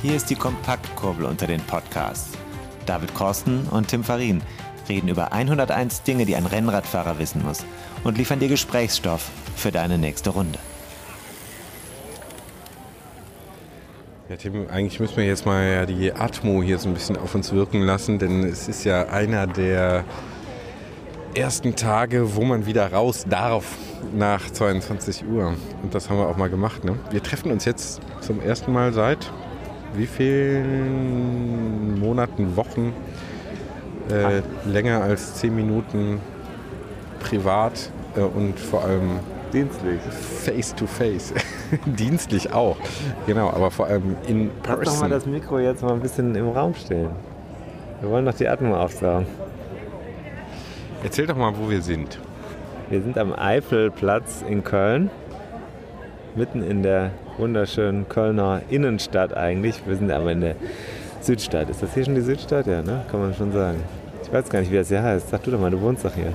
Hier ist die Kompaktkurbel unter den Podcasts. David Korsten und Tim Farin reden über 101 Dinge, die ein Rennradfahrer wissen muss und liefern dir Gesprächsstoff für deine nächste Runde. Ja, Tim, eigentlich müssen wir jetzt mal die Atmo hier so ein bisschen auf uns wirken lassen, denn es ist ja einer der ersten Tage, wo man wieder raus darf nach 22 Uhr. Und das haben wir auch mal gemacht. Ne? Wir treffen uns jetzt zum ersten Mal seit wie vielen Monaten, Wochen äh, länger als 10 Minuten privat äh, und vor allem Dienstlich. face to face. Dienstlich auch. Genau, aber vor allem in Lass doch mal person. das Mikro jetzt mal ein bisschen im Raum stehen. Wir wollen doch die Atmung aufsaugen. Erzähl doch mal, wo wir sind. Wir sind am Eifelplatz in Köln, mitten in der wunderschönen Kölner Innenstadt eigentlich. Wir sind aber in der Südstadt. Ist das hier schon die Südstadt? Ja, ne? Kann man schon sagen. Ich weiß gar nicht, wie das hier heißt. Sag du doch mal, du wohnst doch hier.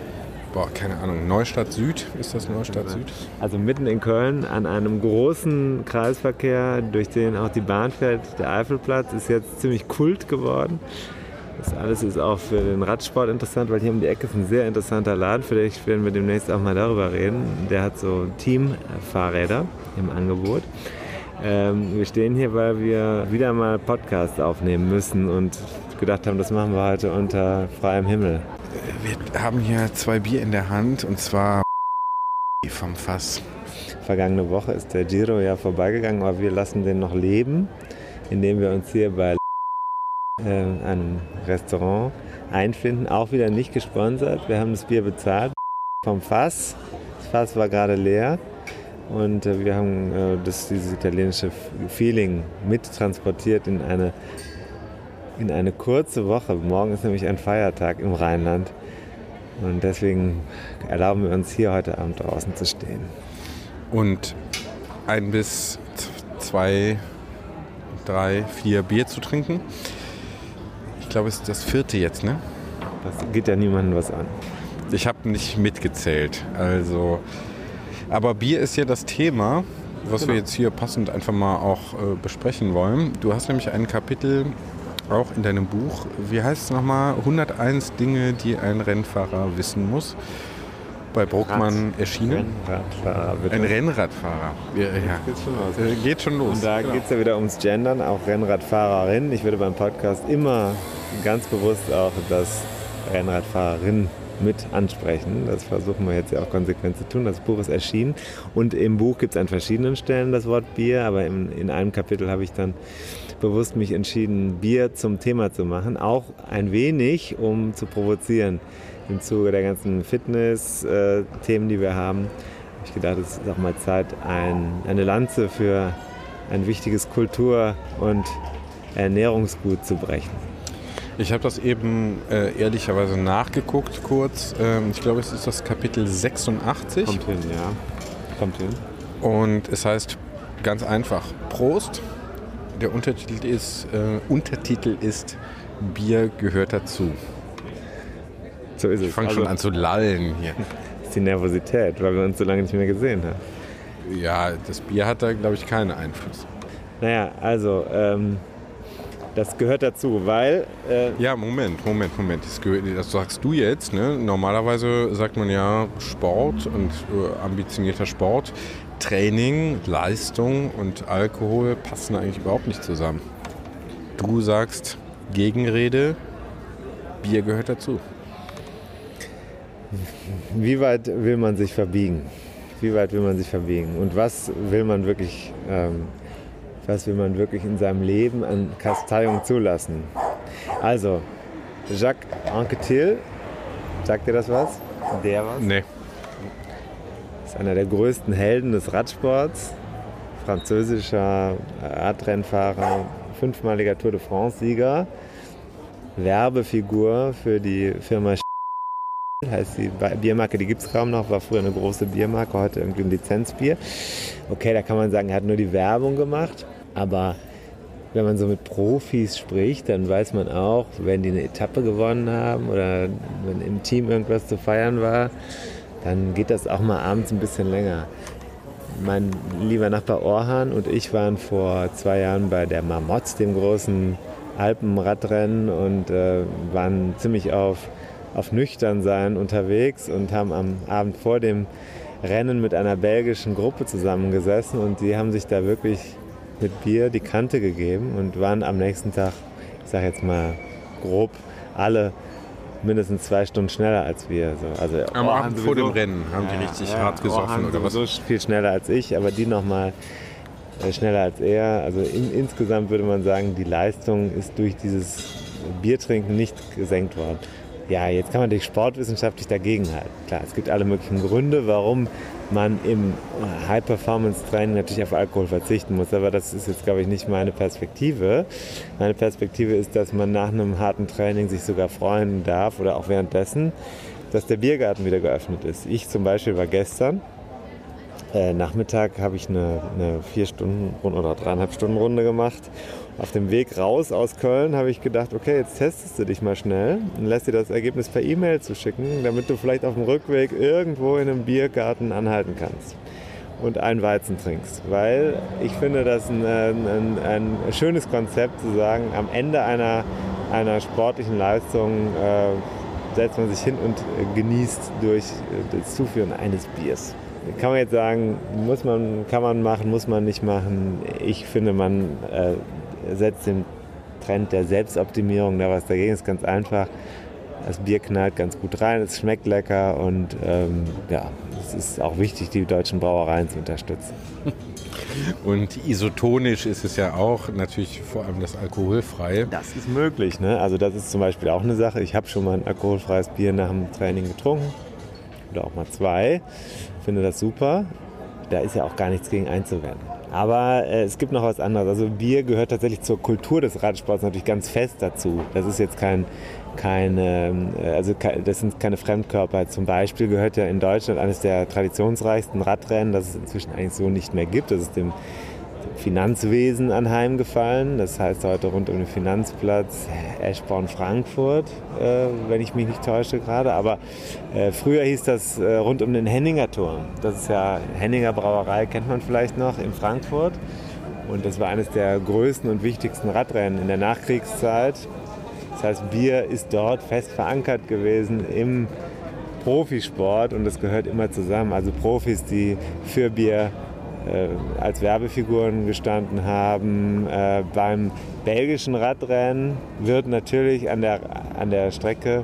Boah, keine Ahnung. Neustadt Süd? Ist das Neustadt Süd? Also mitten in Köln an einem großen Kreisverkehr, durch den auch die Bahn fährt. Der Eifelplatz ist jetzt ziemlich kult geworden. Das alles ist auch für den Radsport interessant, weil hier um die Ecke ist ein sehr interessanter Laden. Vielleicht werden wir demnächst auch mal darüber reden. Der hat so Teamfahrräder im Angebot. Ähm, wir stehen hier, weil wir wieder mal Podcasts aufnehmen müssen und gedacht haben, das machen wir heute unter freiem Himmel. Wir haben hier zwei Bier in der Hand und zwar vom Fass. Vergangene Woche ist der Giro ja vorbeigegangen, aber wir lassen den noch leben, indem wir uns hier bei einem Restaurant einfinden. Auch wieder nicht gesponsert. Wir haben das Bier bezahlt vom Fass. Das Fass war gerade leer. Und äh, wir haben äh, das, dieses italienische Feeling mittransportiert in eine, in eine kurze Woche. Morgen ist nämlich ein Feiertag im Rheinland. Und deswegen erlauben wir uns hier heute Abend draußen zu stehen. Und ein bis zwei, drei, vier Bier zu trinken. Ich glaube, es ist das vierte jetzt, ne? Das geht ja niemandem was an. Ich habe nicht mitgezählt. Also, aber Bier ist ja das Thema, was wir jetzt hier passend einfach mal auch äh, besprechen wollen. Du hast nämlich ein Kapitel auch in deinem Buch. Wie heißt es nochmal? 101 Dinge, die ein Rennfahrer wissen muss. Bei Bruckmann erschienen. Rennradfahrer, bitte. Ein Rennradfahrer. Ja, ja. Geht's schon los. Äh, Geht schon los. Und da Genau. geht es ja wieder ums Gendern, auch Rennradfahrerin. Ich würde beim Podcast immer ganz bewusst auch das Rennradfahrerin mit ansprechen. Das versuchen wir jetzt ja auch konsequent zu tun. Das Buch ist erschienen und im Buch gibt es an verschiedenen Stellen das Wort Bier, aber in, in einem Kapitel habe ich dann bewusst mich entschieden, Bier zum Thema zu machen. Auch ein wenig, um zu provozieren. Im Zuge der ganzen Fitness-Themen, die wir haben, habe ich gedacht, es ist auch mal Zeit, ein, eine Lanze für ein wichtiges Kultur- und Ernährungsgut zu brechen. Ich habe das eben äh, ehrlicherweise nachgeguckt kurz. Ähm, ich glaube, es ist das Kapitel 86. hin, ja. Kommt hin. Und es heißt ganz einfach Prost. Der Untertitel ist, äh, Untertitel ist Bier gehört dazu. So ist es. Ich fange Also, schon an zu lallen hier. Das ist die Nervosität, weil wir uns so lange nicht mehr gesehen haben. Ja, das Bier hat da, glaube ich, keinen Einfluss. Naja, also, ähm, das gehört dazu, weil äh, Ja, Moment, Moment, Moment. Das, gehört, das sagst du jetzt. Ne? Normalerweise sagt man ja Sport und äh, ambitionierter Sport. Training, Leistung und Alkohol passen eigentlich überhaupt nicht zusammen. Du sagst Gegenrede, Bier gehört dazu. wie weit will man sich verbiegen? Wie weit will man sich verbiegen? Und was will man wirklich, ähm, was will man wirklich in seinem Leben an Kasteiung zulassen? Also, Jacques Anquetil, sagt dir das was? Der was? Nee. ist einer der größten Helden des Radsports. Französischer Radrennfahrer, fünfmaliger Tour de France-Sieger. Werbefigur für die Firma heißt die Biermarke, die gibt es kaum noch, war früher eine große Biermarke, heute irgendwie ein Lizenzbier. Okay, da kann man sagen, er hat nur die Werbung gemacht, aber wenn man so mit Profis spricht, dann weiß man auch, wenn die eine Etappe gewonnen haben oder wenn im Team irgendwas zu feiern war, dann geht das auch mal abends ein bisschen länger. Mein lieber Nachbar Orhan und ich waren vor zwei Jahren bei der Marmotz, dem großen Alpenradrennen und äh, waren ziemlich auf, auf Nüchternsein unterwegs und haben am Abend vor dem Rennen mit einer belgischen Gruppe zusammengesessen und die haben sich da wirklich mit Bier die Kante gegeben und waren am nächsten Tag, ich sage jetzt mal grob, alle mindestens zwei Stunden schneller als wir. So, also Am Orhan Abend vor dem Rennen haben die richtig ja, hart gesoffen Orhan oder was? viel schneller als ich, aber die nochmal schneller als er. Also in, insgesamt würde man sagen, die Leistung ist durch dieses Biertrinken nicht gesenkt worden. Ja, jetzt kann man natürlich sportwissenschaftlich dagegen halten. Klar, es gibt alle möglichen Gründe, warum man im High-Performance-Training natürlich auf Alkohol verzichten muss. Aber das ist jetzt, glaube ich, nicht meine Perspektive. Meine Perspektive ist, dass man nach einem harten Training sich sogar freuen darf oder auch währenddessen, dass der Biergarten wieder geöffnet ist. Ich zum Beispiel war gestern äh, Nachmittag habe ich eine, eine vier Stunden oder dreieinhalb Stunden Runde gemacht. Auf dem Weg raus aus Köln habe ich gedacht, okay, jetzt testest du dich mal schnell und lässt dir das Ergebnis per E-Mail zuschicken, damit du vielleicht auf dem Rückweg irgendwo in einem Biergarten anhalten kannst und einen Weizen trinkst. Weil ich finde das ein, ein, ein schönes Konzept zu sagen, am Ende einer, einer sportlichen Leistung äh, setzt man sich hin und genießt durch das Zuführen eines Biers. Kann man jetzt sagen, muss man, kann man machen, muss man nicht machen. Ich finde, man äh, setzt den Trend der Selbstoptimierung da was dagegen. ist ganz einfach. Das Bier knallt ganz gut rein, es schmeckt lecker und ähm, ja, es ist auch wichtig, die deutschen Brauereien zu unterstützen. Und isotonisch ist es ja auch natürlich vor allem das alkoholfreie. Das ist möglich. Ne? Also das ist zum Beispiel auch eine Sache. Ich habe schon mal ein alkoholfreies Bier nach dem Training getrunken oder auch mal zwei. Finde das super. Da ist ja auch gar nichts gegen einzuwenden. Aber äh, es gibt noch was anderes. Also Bier gehört tatsächlich zur Kultur des Radsports natürlich ganz fest dazu. Das ist jetzt kein, kein ähm, also ke- das sind keine Fremdkörper. Zum Beispiel gehört ja in Deutschland eines der traditionsreichsten Radrennen, das es inzwischen eigentlich so nicht mehr gibt. Das ist dem Finanzwesen anheimgefallen. Das heißt heute rund um den Finanzplatz Eschborn-Frankfurt, äh, wenn ich mich nicht täusche gerade. Aber äh, früher hieß das äh, rund um den Henninger Turm. Das ist ja Henninger Brauerei, kennt man vielleicht noch, in Frankfurt. Und das war eines der größten und wichtigsten Radrennen in der Nachkriegszeit. Das heißt, Bier ist dort fest verankert gewesen im Profisport und es gehört immer zusammen. Also Profis, die für Bier als Werbefiguren gestanden haben. Äh, beim belgischen Radrennen wird natürlich an der, an der Strecke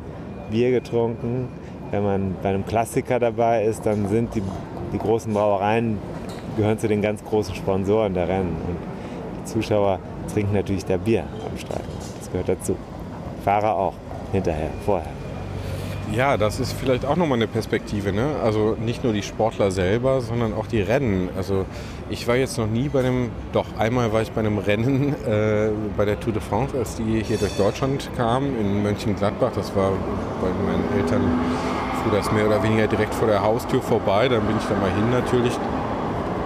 Bier getrunken. Wenn man bei einem Klassiker dabei ist, dann sind die, die großen Brauereien gehören zu den ganz großen Sponsoren der Rennen. Und die Zuschauer trinken natürlich da Bier am Streifen. Das gehört dazu. Fahrer auch, hinterher, vorher. Ja, das ist vielleicht auch nochmal eine Perspektive. Ne? Also nicht nur die Sportler selber, sondern auch die Rennen. Also ich war jetzt noch nie bei einem, doch einmal war ich bei einem Rennen äh, bei der Tour de France, als die hier durch Deutschland kam, in Mönchengladbach. Das war bei meinen Eltern fuhr das mehr oder weniger direkt vor der Haustür vorbei. Dann bin ich da mal hin natürlich.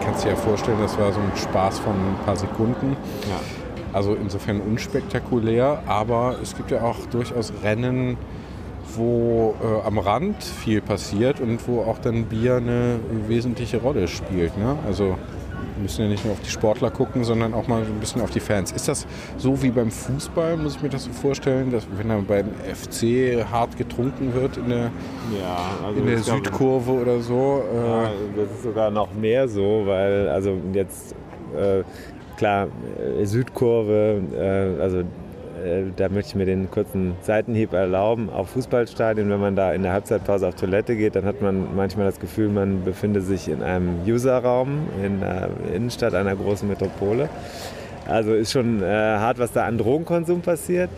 Kannst dir ja vorstellen, das war so ein Spaß von ein paar Sekunden. Also insofern unspektakulär, aber es gibt ja auch durchaus Rennen, wo äh, am Rand viel passiert und wo auch dann Bier eine wesentliche Rolle spielt. Ne? Also wir müssen ja nicht nur auf die Sportler gucken, sondern auch mal ein bisschen auf die Fans. Ist das so wie beim Fußball, muss ich mir das so vorstellen, dass wenn da beim FC hart getrunken wird in der, Ja, also in der glaube- Südkurve oder so? Äh, Ja, das ist sogar noch mehr so, weil also jetzt äh, klar äh, Südkurve, äh, also äh, da möchte ich mir den kurzen Seitenhieb erlauben. Auf Fußballstadien, wenn man da in der Halbzeitpause auf Toilette geht, dann hat man manchmal das Gefühl, man befinde sich in einem Userraum in der Innenstadt einer großen Metropole. Also ist schon äh, hart, was da an Drogenkonsum passiert.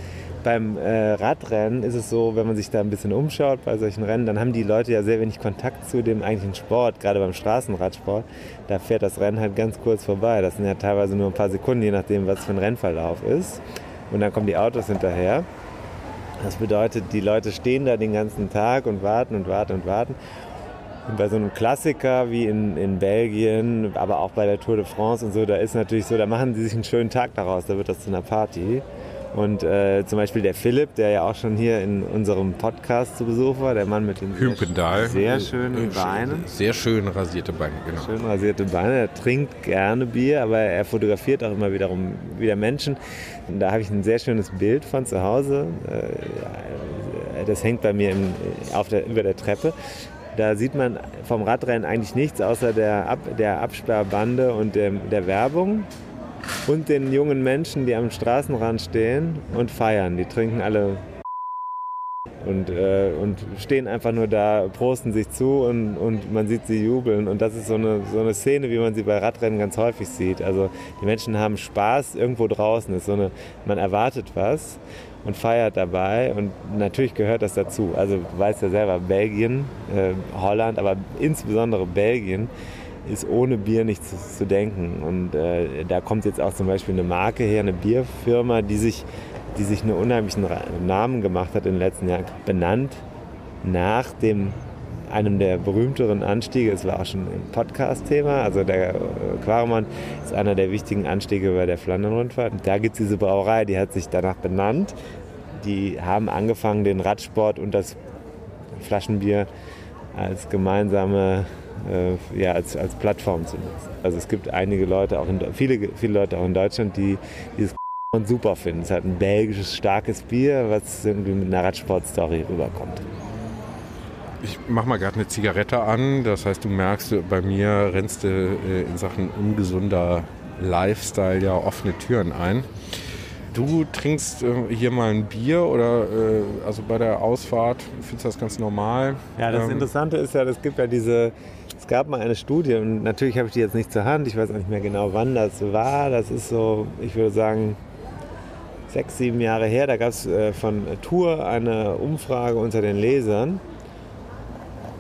beim äh, Radrennen ist es so, wenn man sich da ein bisschen umschaut bei solchen Rennen, dann haben die Leute ja sehr wenig Kontakt zu dem eigentlichen Sport, gerade beim Straßenradsport. Da fährt das Rennen halt ganz kurz vorbei. Das sind ja teilweise nur ein paar Sekunden, je nachdem, was für ein Rennverlauf ist. Und dann kommen die Autos hinterher. Das bedeutet, die Leute stehen da den ganzen Tag und warten und warten und warten. Und bei so einem Klassiker wie in, in Belgien, aber auch bei der Tour de France und so, da ist natürlich so, da machen die sich einen schönen Tag daraus, da wird das zu einer Party. Und äh, zum Beispiel der Philipp, der ja auch schon hier in unserem Podcast zu Besuch war, der Mann mit den Hümpendal. sehr schönen Beinen. Sehr schön rasierte Beine, genau. Schön rasierte Beine. Er trinkt gerne Bier, aber er fotografiert auch immer wiederum wieder Menschen. Und da habe ich ein sehr schönes Bild von zu Hause. Äh, Das hängt bei mir im, auf der, über der Treppe. Da sieht man vom Radrennen eigentlich nichts außer der, Ab, der Absperrbande und der, der Werbung und den jungen Menschen, die am Straßenrand stehen und feiern. Die trinken alle und, äh, und stehen einfach nur da, prosten sich zu und, und man sieht sie jubeln. Und das ist so eine, so eine Szene, wie man sie bei Radrennen ganz häufig sieht. Also die Menschen haben Spaß irgendwo draußen. Ist so eine, man erwartet was und feiert dabei. Und natürlich gehört das dazu. Also du weißt ja selber, Belgien, äh, Holland, aber insbesondere Belgien ist ohne Bier nicht zu, zu denken. Und äh, da kommt jetzt auch zum Beispiel eine Marke her, eine Bierfirma, die sich, die sich einen unheimlichen Namen gemacht hat in den letzten Jahren, benannt nach dem einem der berühmteren Anstiege, es war auch schon im Podcast-Thema, also der äh, Quaremann ist einer der wichtigen Anstiege bei der Flandern-Rundfahrt. Und Da gibt es diese Brauerei, die hat sich danach benannt. Die haben angefangen, den Radsport und das Flaschenbier als gemeinsame, äh, ja, als, als Plattform zu nutzen. Also es gibt einige Leute, auch in, viele, viele Leute auch in Deutschland, die dieses super finden. Es ist halt ein belgisches, starkes Bier, was irgendwie mit einer Radsport-Story rüberkommt. Ich mach mal gerade eine Zigarette an. Das heißt, du merkst, bei mir rennst du äh, in Sachen ungesunder Lifestyle ja offene Türen ein. Du trinkst äh, hier mal ein Bier oder äh, also bei der Ausfahrt findest du das ganz normal? Ja, das Ähm, Interessante ist ja, es gibt ja diese, es gab mal eine Studie und natürlich habe ich die jetzt nicht zur Hand, ich weiß auch nicht mehr genau, wann das war. Das ist so, ich würde sagen, sechs, sieben Jahre her. Da gab es äh, von Tour eine Umfrage unter den Lesern.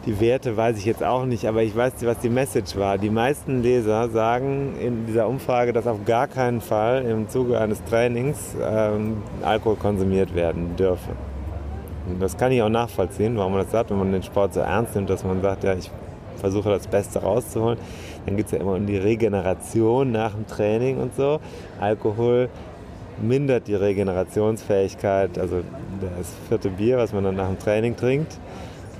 Die Werte weiß ich jetzt auch nicht, aber ich weiß, was die Message war. Die meisten Leser sagen in dieser Umfrage, dass auf gar keinen Fall im Zuge eines Trainings ähm, Alkohol konsumiert werden dürfe. Und das kann ich auch nachvollziehen, warum man das sagt, wenn man den Sport so ernst nimmt, dass man sagt, ja, ich versuche das Beste rauszuholen. Dann geht es ja immer um die Regeneration nach dem Training und so. Alkohol mindert die Regenerationsfähigkeit, also das vierte Bier, was man dann nach dem Training trinkt,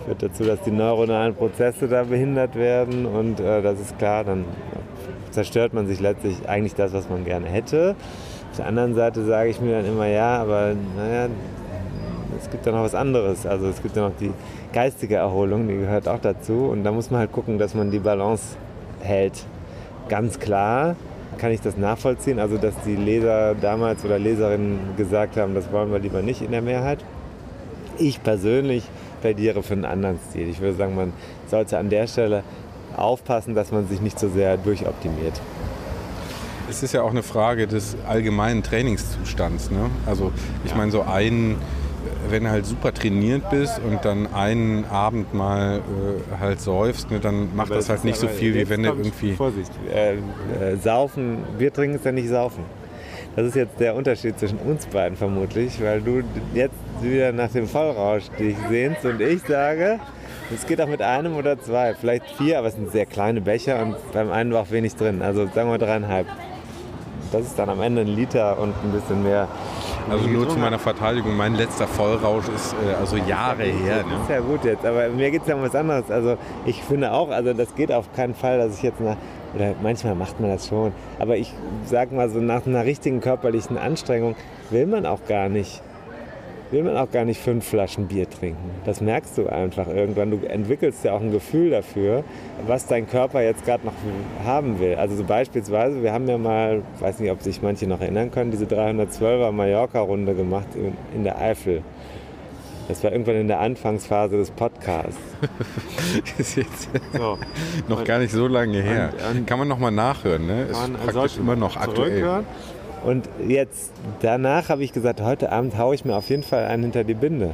führt dazu, dass die neuronalen Prozesse da behindert werden und äh, das ist klar, dann zerstört man sich letztlich eigentlich das, was man gerne hätte. Auf der anderen Seite sage ich mir dann immer, ja, aber naja, es gibt ja noch was anderes. Also es gibt ja noch die geistige Erholung, die gehört auch dazu. Und da muss man halt gucken, dass man die Balance hält. Ganz klar kann ich das nachvollziehen. Also dass die Leser damals oder Leserinnen gesagt haben, das wollen wir lieber nicht in der Mehrheit. Ich persönlich plädiere für einen anderen Stil. Ich würde sagen, man sollte an der Stelle aufpassen, dass man sich nicht so sehr durchoptimiert. Es ist ja auch eine Frage des allgemeinen Trainingszustands. Ne? Also ich meine, so ein, wenn du halt super trainiert bist und dann einen Abend mal äh, halt säufst, ne, dann macht Aber das halt nicht so viel, wie wenn du irgendwie... Vorsicht, äh, äh, saufen, Bier trinken ist ja nicht saufen. Das ist jetzt der Unterschied zwischen uns beiden vermutlich, weil du jetzt wieder nach dem Vollrausch dich sehnst und ich sage, es geht auch mit einem oder zwei, vielleicht vier, aber es sind sehr kleine Becher und beim einen war auch wenig drin. Also sagen wir dreieinhalb. Das ist dann am Ende ein Liter und ein bisschen mehr. Also nur zu meiner Verteidigung, mein letzter Vollrausch ist äh, also Jahre her. Das Ne? ist ja gut jetzt, aber mir geht es ja um was anderes. Also ich finde auch, also das geht auf keinen Fall, dass ich jetzt nach, oder manchmal macht man das schon, aber ich sag mal so, nach einer richtigen körperlichen Anstrengung will man auch gar nicht, will man auch gar nicht fünf Flaschen Bier trinken. Das merkst du einfach irgendwann. Du entwickelst ja auch ein Gefühl dafür, was dein Körper jetzt gerade noch haben will. Also so beispielsweise, wir haben ja mal, weiß nicht, ob sich manche noch erinnern können, diese 312er Mallorca-Runde gemacht in, der Eifel. Das war irgendwann in der Anfangsphase des Podcasts. ist jetzt So. noch gar nicht so lange her. und- Kann man noch mal nachhören. Ne? Ist praktisch immer noch aktuell. Und jetzt, danach habe ich gesagt, heute Abend haue ich mir auf jeden Fall einen hinter die Binde.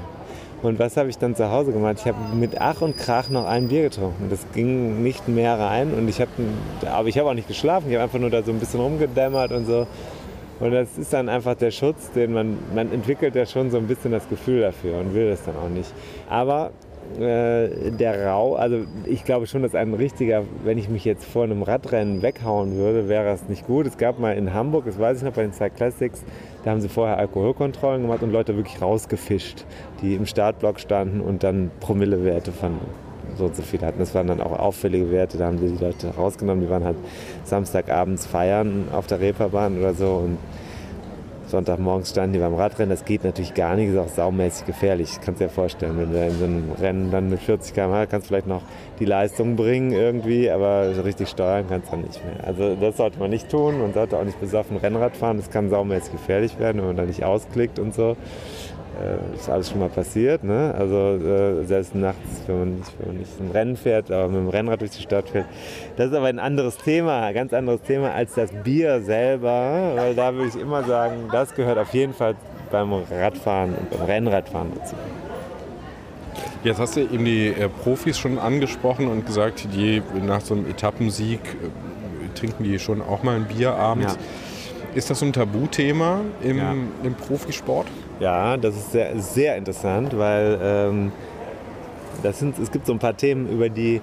Und was habe ich dann zu Hause gemacht? Ich habe mit Ach und Krach noch ein Bier getrunken. Das ging nicht mehr rein und ich habe, aber ich habe auch nicht geschlafen. Ich habe einfach nur da so ein bisschen rumgedämmert und so. Und das ist dann einfach der Schutz, den man, man entwickelt ja schon so ein bisschen das Gefühl dafür und will das dann auch nicht. Aber äh, der Rau, also ich glaube schon, dass ein richtiger, wenn ich mich jetzt vor einem Radrennen weghauen würde, wäre es nicht gut. Es gab mal in Hamburg, das weiß ich noch bei den Cyclassics, da haben sie vorher Alkoholkontrollen gemacht und Leute wirklich rausgefischt, die im Startblock standen und dann Promillewerte von so und so viel hatten. Das waren dann auch auffällige Werte, da haben sie die Leute rausgenommen, die waren halt Samstagabends feiern auf der Reeperbahn oder so und Sonntagmorgens standen die beim Radrennen. Das geht natürlich gar nicht, ist auch saumäßig gefährlich. Kannst dir ja vorstellen, wenn du in so einem Rennen dann mit 40 km/h kannst vielleicht noch die Leistung bringen irgendwie, aber richtig steuern kannst du dann nicht mehr. Also das sollte man nicht tun. Man sollte auch nicht besoffen Rennrad fahren. Das kann saumäßig gefährlich werden, wenn man da nicht ausklickt und so. Äh, ist alles schon mal passiert. Ne? Also äh, selbst nachts, wenn man, nicht, wenn man nicht ein Rennen fährt, aber mit dem Rennrad durch die Stadt fährt. Das ist aber ein anderes Thema, ein ganz anderes Thema als das Bier selber. Weil da würde ich immer sagen, das gehört auf jeden Fall beim Radfahren und beim Rennradfahren dazu. Jetzt hast du eben die äh, Profis schon angesprochen und gesagt, die nach so einem Etappensieg äh, trinken die schon auch mal ein Bier abends. Ja. Ist das so ein Tabuthema im, ja. im Profisport? Ja, das ist sehr, sehr interessant, weil ähm, das sind, es gibt so ein paar Themen, über die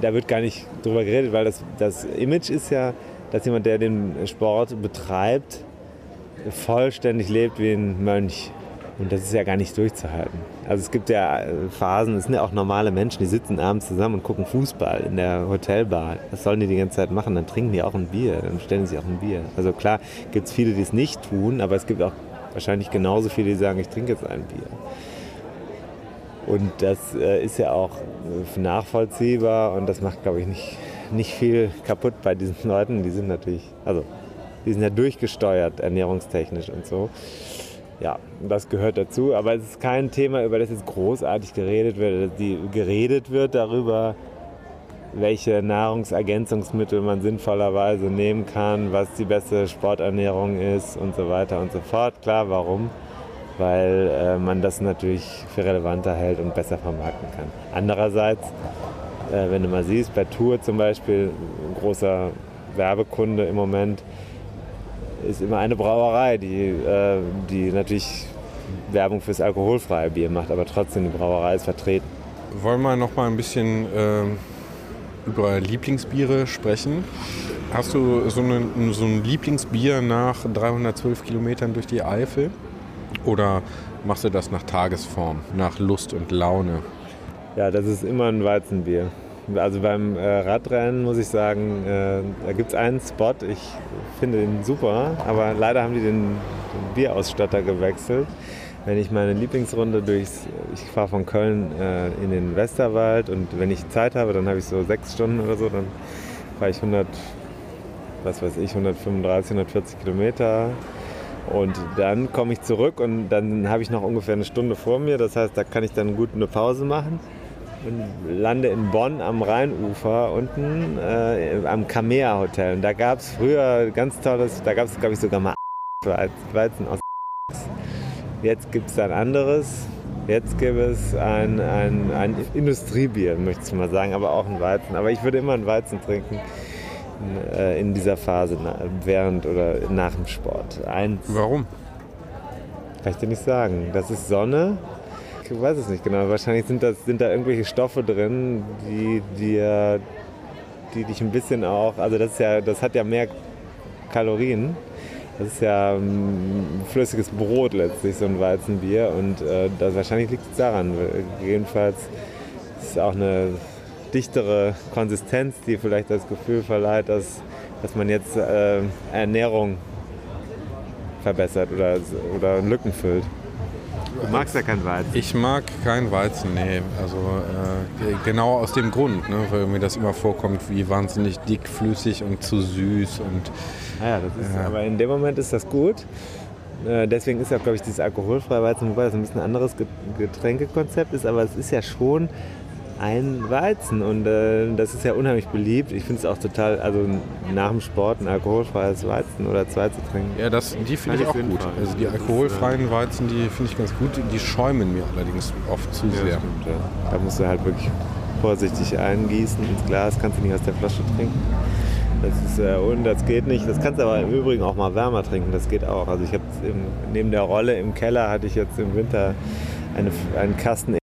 da wird gar nicht drüber geredet, weil das, das Image ist ja, dass jemand, der den Sport betreibt, vollständig lebt wie ein Mönch. Und das ist ja gar nicht durchzuhalten. Also es gibt ja Phasen, es sind ja auch normale Menschen, die sitzen abends zusammen und gucken Fußball in der Hotelbar. Was sollen die die ganze Zeit machen? Dann trinken die auch ein Bier, dann stellen sie auch ein Bier. Also klar gibt es viele, die es nicht tun, aber es gibt auch wahrscheinlich genauso viele, die sagen, ich trinke jetzt ein Bier. Und das äh, ist ja auch äh, nachvollziehbar und das macht, glaube ich, nicht, nicht viel kaputt bei diesen Leuten. Die sind natürlich, also, die sind ja durchgesteuert ernährungstechnisch und so. Ja, das gehört dazu, aber es ist kein Thema, über das jetzt großartig geredet wird. Die geredet wird darüber, welche Nahrungsergänzungsmittel man sinnvollerweise nehmen kann, was die beste Sporternährung ist und so weiter und so fort. Klar, warum? Weil äh, man das natürlich für relevanter hält und besser vermarkten kann. Andererseits, äh, wenn du mal siehst, bei Tour zum Beispiel, ein großer Werbekunde im Moment, ist immer eine Brauerei, die, äh, die natürlich Werbung fürs alkoholfreie Bier macht, aber trotzdem die Brauerei ist vertreten. Wollen wir noch mal ein bisschen ähm, über Lieblingsbiere sprechen. Hast du so, eine, so ein Lieblingsbier nach 312 Kilometern durch die Eifel? Oder machst du das nach Tagesform, nach Lust und Laune? Ja, das ist immer ein Weizenbier. Also beim äh, Radrennen muss ich sagen, äh, da gibt es einen Spot, ich finde den super, aber leider haben die den, den Bierausstatter gewechselt. Wenn ich meine Lieblingsrunde durchs, ich fahre von Köln äh, in den Westerwald und wenn ich Zeit habe, dann habe ich so sechs Stunden oder so, dann fahre ich 100, was weiß ich, 135, 140 Kilometer. Und dann komme ich zurück und dann habe ich noch ungefähr eine Stunde vor mir, das heißt, da kann ich dann gut eine Pause machen und lande in Bonn am Rheinufer unten äh, am Kamea Hotel und da gab es früher ganz tolles, da gab es glaube ich sogar mal Weizen aus Jetzt gibt es ein anderes. Jetzt gibt es ein, ein, ein Industriebier, möchte ich mal sagen, aber auch ein Weizen. Aber ich würde immer ein Weizen trinken in, äh, in dieser Phase, während oder nach dem Sport. Eins, Warum? Kann ich dir nicht sagen. Das ist Sonne. Ich weiß es nicht genau. Wahrscheinlich sind, das, sind da irgendwelche Stoffe drin, die, die, die dich ein bisschen auch. Also das, ist ja, das hat ja mehr Kalorien das ist ja ähm, flüssiges Brot letztlich, so ein Weizenbier. Und äh, das, wahrscheinlich liegt es daran. Jedenfalls ist es auch eine dichtere Konsistenz, die vielleicht das Gefühl verleiht, dass, dass man jetzt äh, Ernährung verbessert oder, oder Lücken füllt. Du magst ja kein Weizen. Ich mag kein Weizen, nee. Also äh, genau aus dem Grund, ne, weil mir das immer vorkommt, wie wahnsinnig dickflüssig und zu süß. Und, ah ja, das ist, äh, aber in dem Moment ist das gut. Äh, deswegen ist ja, glaube ich, dieses alkoholfreie Weizen, wobei das ein bisschen ein anderes Getränkekonzept ist, aber es ist ja schon ein Weizen und äh, das ist ja unheimlich beliebt. Ich finde es auch total, also nach dem Sport ein alkoholfreies Weizen oder zwei zu trinken. Ja, das, die finde ich auch gut. sinnvoll. Also die alkoholfreien Weizen, die finde ich ganz gut. Die schäumen mir allerdings oft zu sehr. stimmt, ja. Da musst du halt wirklich vorsichtig eingießen ins Glas, kannst du nicht aus der Flasche trinken. Das ist, äh, und das geht nicht. Das kannst du aber im Übrigen auch mal wärmer trinken, das geht auch. Also ich habe neben der Rolle im Keller hatte ich jetzt im Winter eine, einen Kasten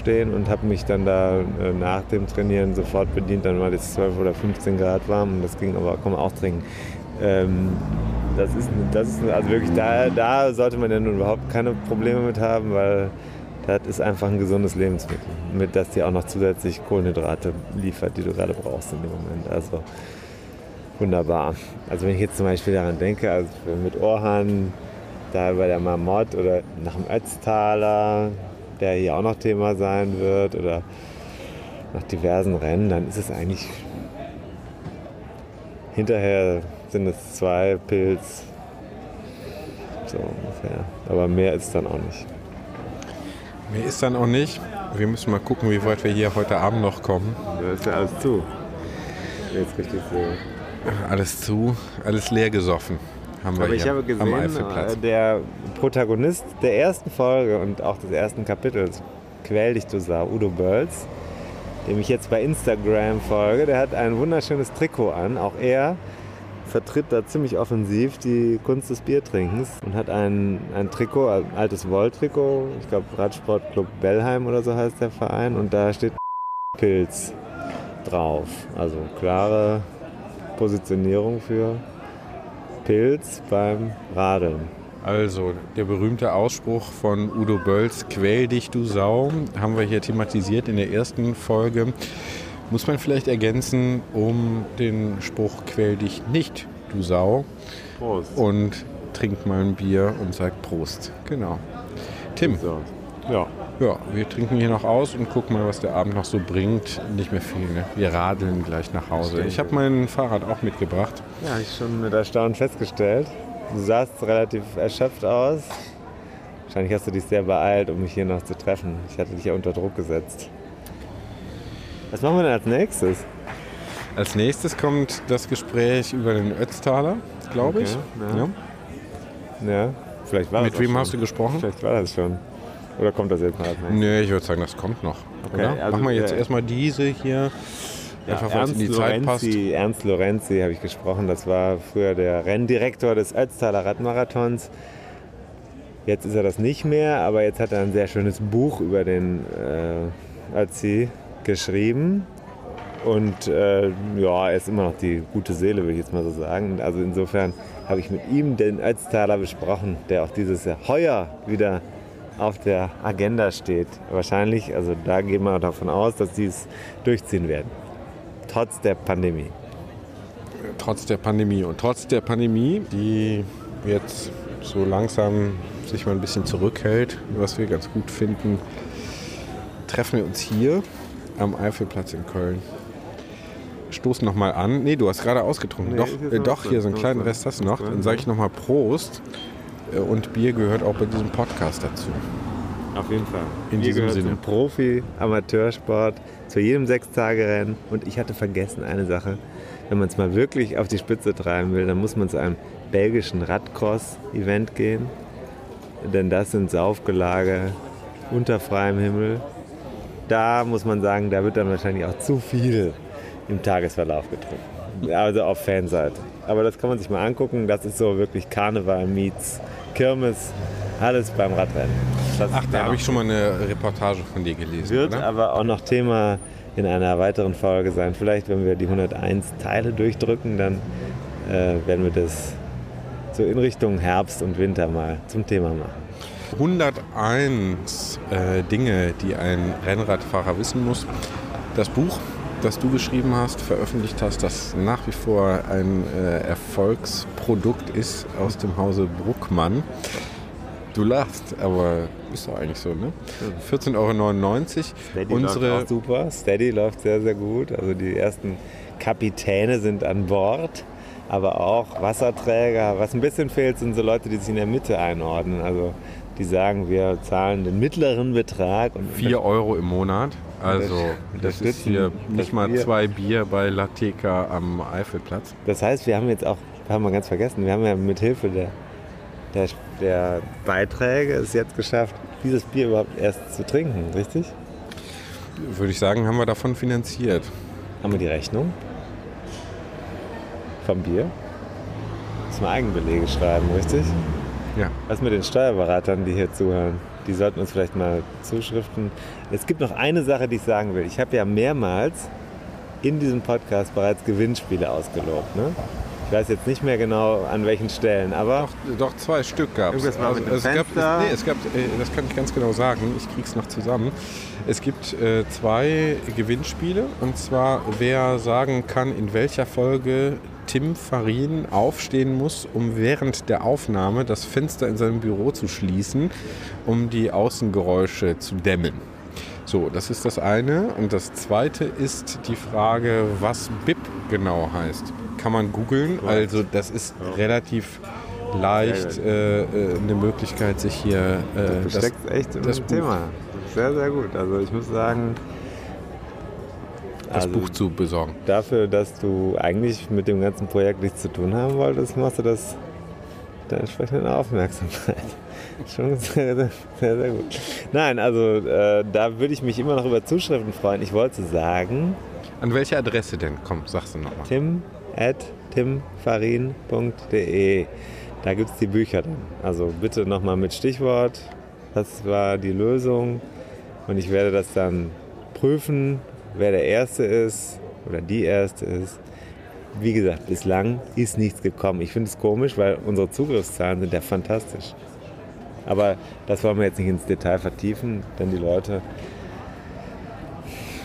stehen und habe mich dann da äh, nach dem Trainieren sofort bedient. Dann war das 12 oder 15 Grad warm und das ging aber, man auch trinken. Ähm, das ist, das ist also wirklich, da, da sollte man ja nun überhaupt keine Probleme mit haben, weil das ist einfach ein gesundes Lebensmittel, mit das dir auch noch zusätzlich Kohlenhydrate liefert, die du gerade brauchst in dem Moment. Also wunderbar. Also wenn ich jetzt zum Beispiel daran denke, also mit Orhan, da bei der Marmot oder nach dem Ötztaler, der hier auch noch Thema sein wird, oder nach diversen Rennen, dann ist es eigentlich hinterher sind es zwei Pilz, so ungefähr. Aber mehr ist dann auch nicht. Mir ist dann auch nicht. Wir müssen mal gucken, wie weit wir hier heute Abend noch kommen. Da ist ja alles zu. Jetzt richtig so. Alles zu, alles leer gesoffen. Haben wir Aber ich habe gesehen, äh, der Protagonist der ersten Folge und auch des ersten Kapitels, Quäl dich, du Sau, Udo Bölz, dem ich jetzt bei Instagram folge, der hat ein wunderschönes Trikot an. Auch er vertritt da ziemlich offensiv die Kunst des Biertrinkens und hat ein, ein Trikot, ein altes Wolltrikot, ich glaube Radsportclub Bellheim oder so heißt der Verein, und da steht Pilz drauf. Also klare Positionierung für Pilz beim Radeln. Also, der berühmte Ausspruch von Udo Bölz, quäl dich, du Sau, haben wir hier thematisiert in der ersten Folge. Muss man vielleicht ergänzen um den Spruch, quäl dich nicht, du Sau, Prost. und trink mal ein Bier und sag Prost. Genau. Tim. Ja. Ja, wir trinken hier noch aus und gucken mal, was der Abend noch so bringt. Nicht mehr viel, ne? Wir radeln gleich nach Hause. Ich habe mein Fahrrad auch mitgebracht. Ja, ich schon mit Erstaunen festgestellt. Du sahst relativ erschöpft aus. Wahrscheinlich hast du dich sehr beeilt, um mich hier noch zu treffen. Ich hatte dich ja unter Druck gesetzt. Was machen wir denn als nächstes? Als nächstes kommt das Gespräch über den Ötztaler, glaube ich. Okay, ja. Ja. Ja, vielleicht war Mit wem schon. hast du gesprochen? Vielleicht war das schon. Oder kommt das jetzt mal? Nee, ich würde sagen, das kommt noch. Okay, also Machen wir jetzt erstmal diese hier. Ja, Einfach es in die Zeit passt. Lorenzi, Ernst Lorenzi habe ich gesprochen. Das war früher der Renndirektor des Ötztaler Radmarathons. Jetzt ist er das nicht mehr, aber jetzt hat er ein sehr schönes Buch über den äh, Ötzi geschrieben. Und äh, ja, er ist immer noch die gute Seele, würde ich jetzt mal so sagen. Also insofern habe ich mit ihm den Ötztaler besprochen, der auch dieses Jahr heuer wieder auf der Agenda steht. Wahrscheinlich, also da gehen wir davon aus, dass sie es durchziehen werden. Trotz der Pandemie. Trotz der Pandemie. Und trotz der Pandemie, die jetzt so langsam sich mal ein bisschen zurückhält, was wir ganz gut finden, treffen wir uns hier am Eifelplatz in Köln. Stoßen nochmal an. Nee, du hast gerade ausgetrunken. Nee, doch, äh, doch, hier so einen kleinen Rest hast du noch. Dann sage ich nochmal Prost. Äh, Und Bier gehört auch bei diesem Podcast dazu. Auf jeden Fall. In Ihr diesem Sinne. Zum Profi, Amateursport, zu jedem Sechstagerennen. Und ich hatte vergessen eine Sache. Wenn man es mal wirklich auf die Spitze treiben will, dann muss man zu einem belgischen Radcross-Event gehen. Denn das sind Saufgelage unter freiem Himmel. Da muss man sagen, da wird dann wahrscheinlich auch zu viel im Tagesverlauf getrunken. Also auf Fanseite. Aber das kann man sich mal angucken. Das ist so wirklich Karneval meets Kirmes. Alles beim Radrennen. Das Ach, da habe ich schon mal eine Reportage von dir gelesen. wird oder? aber auch noch Thema in einer weiteren Folge sein. Vielleicht, wenn wir die 101 Teile durchdrücken, dann äh, werden wir das so in Richtung Herbst und Winter mal zum Thema machen. 101 äh, Dinge, die ein Rennradfahrer wissen muss. Das Buch, das du geschrieben hast, veröffentlicht hast, das nach wie vor ein äh, Erfolgsprodukt ist aus dem Hause Bruckmann. Du lachst, aber ist doch eigentlich so, ne? 14,99 Euro. Steady Unsere läuft auch super. Steady läuft sehr, sehr gut. Also die ersten Kapitäne sind an Bord, aber auch Wasserträger. Was ein bisschen fehlt, sind so Leute, die sich in der Mitte einordnen. Also die sagen, wir zahlen den mittleren Betrag. Und 4 Euro im Monat. Also, das ist hier nicht mal Bier. zwei Bier bei Lateca am Eifelplatz. Das heißt, wir haben jetzt auch, haben wir ganz vergessen, wir haben ja mit Hilfe der, der, der Beiträge es jetzt geschafft, dieses Bier überhaupt erst zu trinken, richtig? Würde ich sagen, haben wir davon finanziert. Haben wir die Rechnung? Vom Bier? Müssen wir Eigenbelege schreiben, richtig? Ja. Was mit den Steuerberatern, die hier zuhören? Die sollten uns vielleicht mal Zuschriften. Es gibt noch eine Sache, die ich sagen will. Ich habe ja mehrmals in diesem Podcast bereits Gewinnspiele ausgelobt. Ne? Ich weiß jetzt nicht mehr genau an welchen Stellen, aber Doch, zwei Stück gab es. Dem es gab, nee, es gab, äh, das kann ich ganz genau sagen, ich krieg's noch zusammen. Es gibt äh, zwei Gewinnspiele und zwar wer sagen kann, in welcher Folge Tim Farin aufstehen muss, um während der Aufnahme das Fenster in seinem Büro zu schließen, um die Außengeräusche zu dämmen. So, das ist das eine. Und das zweite ist die Frage, was BIP genau heißt. Kann man googeln. Also das ist relativ leicht äh, äh, eine Möglichkeit, sich hier äh, du steckst echt im das Buch, Thema. Sehr, sehr gut. Also ich muss sagen, das also Buch zu besorgen. dafür, dass du eigentlich mit dem ganzen Projekt nichts zu tun haben wolltest, machst du das mit der entsprechenden Aufmerksamkeit. Schon sehr, sehr, sehr, gut. Nein, also äh, da würde ich mich immer noch über Zuschriften freuen. Ich wollte sagen, An welche Adresse denn? Komm, sag's du nochmal. tim at timfarin.de. Da gibt es die Bücher dann. Also bitte nochmal mit Stichwort. Das war die Lösung. Und ich werde das dann prüfen, wer der Erste ist oder die Erste ist. Wie gesagt, bislang ist nichts gekommen. Ich finde es komisch, weil unsere Zugriffszahlen sind ja fantastisch. Aber das wollen wir jetzt nicht ins Detail vertiefen, denn die Leute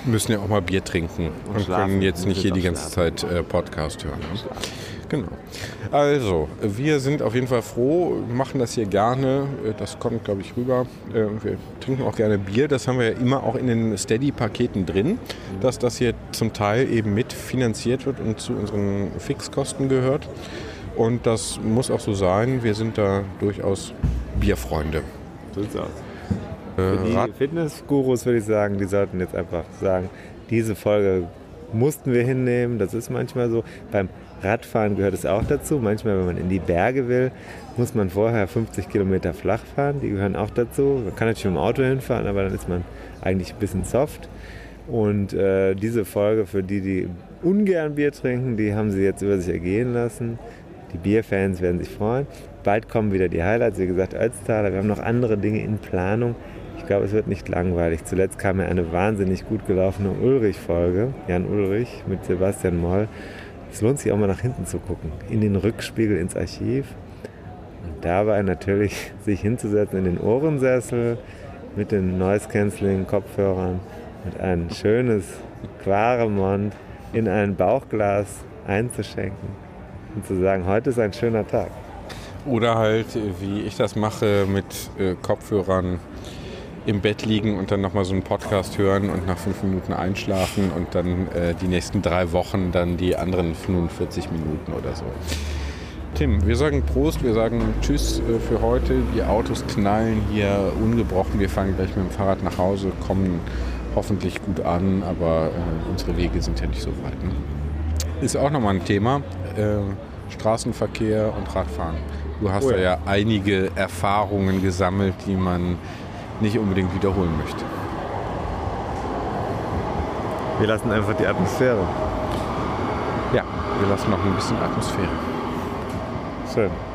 müssen ja auch mal Bier trinken und, schlafen. können jetzt nicht hier die ganze Zeit äh, Podcast hören. Ne? Genau. Also, wir sind auf jeden Fall froh, machen das hier gerne. Das kommt, glaube ich, rüber. Äh, Wir trinken auch gerne Bier. Das haben wir ja immer auch in den Steady-Paketen drin, dass das hier zum Teil eben mitfinanziert wird und zu unseren Fixkosten gehört. Und das muss auch so sein. Wir sind da durchaus Bierfreunde. So sieht's aus. Äh, Die Rad Fitnessgurus würde ich sagen, die sollten jetzt einfach sagen, diese Folge mussten wir hinnehmen. Das ist manchmal so. Beim Radfahren gehört es auch dazu. Manchmal, wenn man in die Berge will, muss man vorher 50 Kilometer flach fahren. Die gehören auch dazu. Man kann natürlich mit dem Auto hinfahren, aber dann ist man eigentlich ein bisschen soft. Und äh, diese Folge für die, die ungern Bier trinken, die haben sie jetzt über sich ergehen lassen. Die Bierfans werden sich freuen. Bald kommen wieder die Highlights, wie gesagt, Ötztaler. Wir haben noch andere Dinge in Planung. Ich glaube, es wird nicht langweilig. Zuletzt kam ja eine wahnsinnig gut gelaufene Ulrich-Folge, Jan Ulrich mit Sebastian Moll. Es lohnt sich auch mal nach hinten zu gucken, in den Rückspiegel ins Archiv. Und dabei natürlich sich hinzusetzen in den Ohrensessel mit den Noise-Canceling-Kopfhörern und ein schönes Quaremont in ein Bauchglas einzuschenken und zu sagen, heute ist ein schöner Tag. Oder halt, wie ich das mache, mit äh, Kopfhörern im Bett liegen und dann nochmal so einen Podcast hören und nach fünf Minuten einschlafen und dann äh, die nächsten drei Wochen dann die anderen 45 Minuten oder so. Tim, wir sagen Prost, wir sagen Tschüss äh, für heute. Die Autos knallen hier ungebrochen. Wir fahren gleich mit dem Fahrrad nach Hause, kommen hoffentlich gut an, aber äh, unsere Wege sind ja nicht so weit. Ne? Ist auch nochmal ein Thema. Äh, Straßenverkehr und Radfahren. Du hast Oh ja. da ja einige Erfahrungen gesammelt, die man nicht unbedingt wiederholen möchte. Wir lassen einfach die Atmosphäre. Ja, wir lassen noch ein bisschen Atmosphäre. Schön.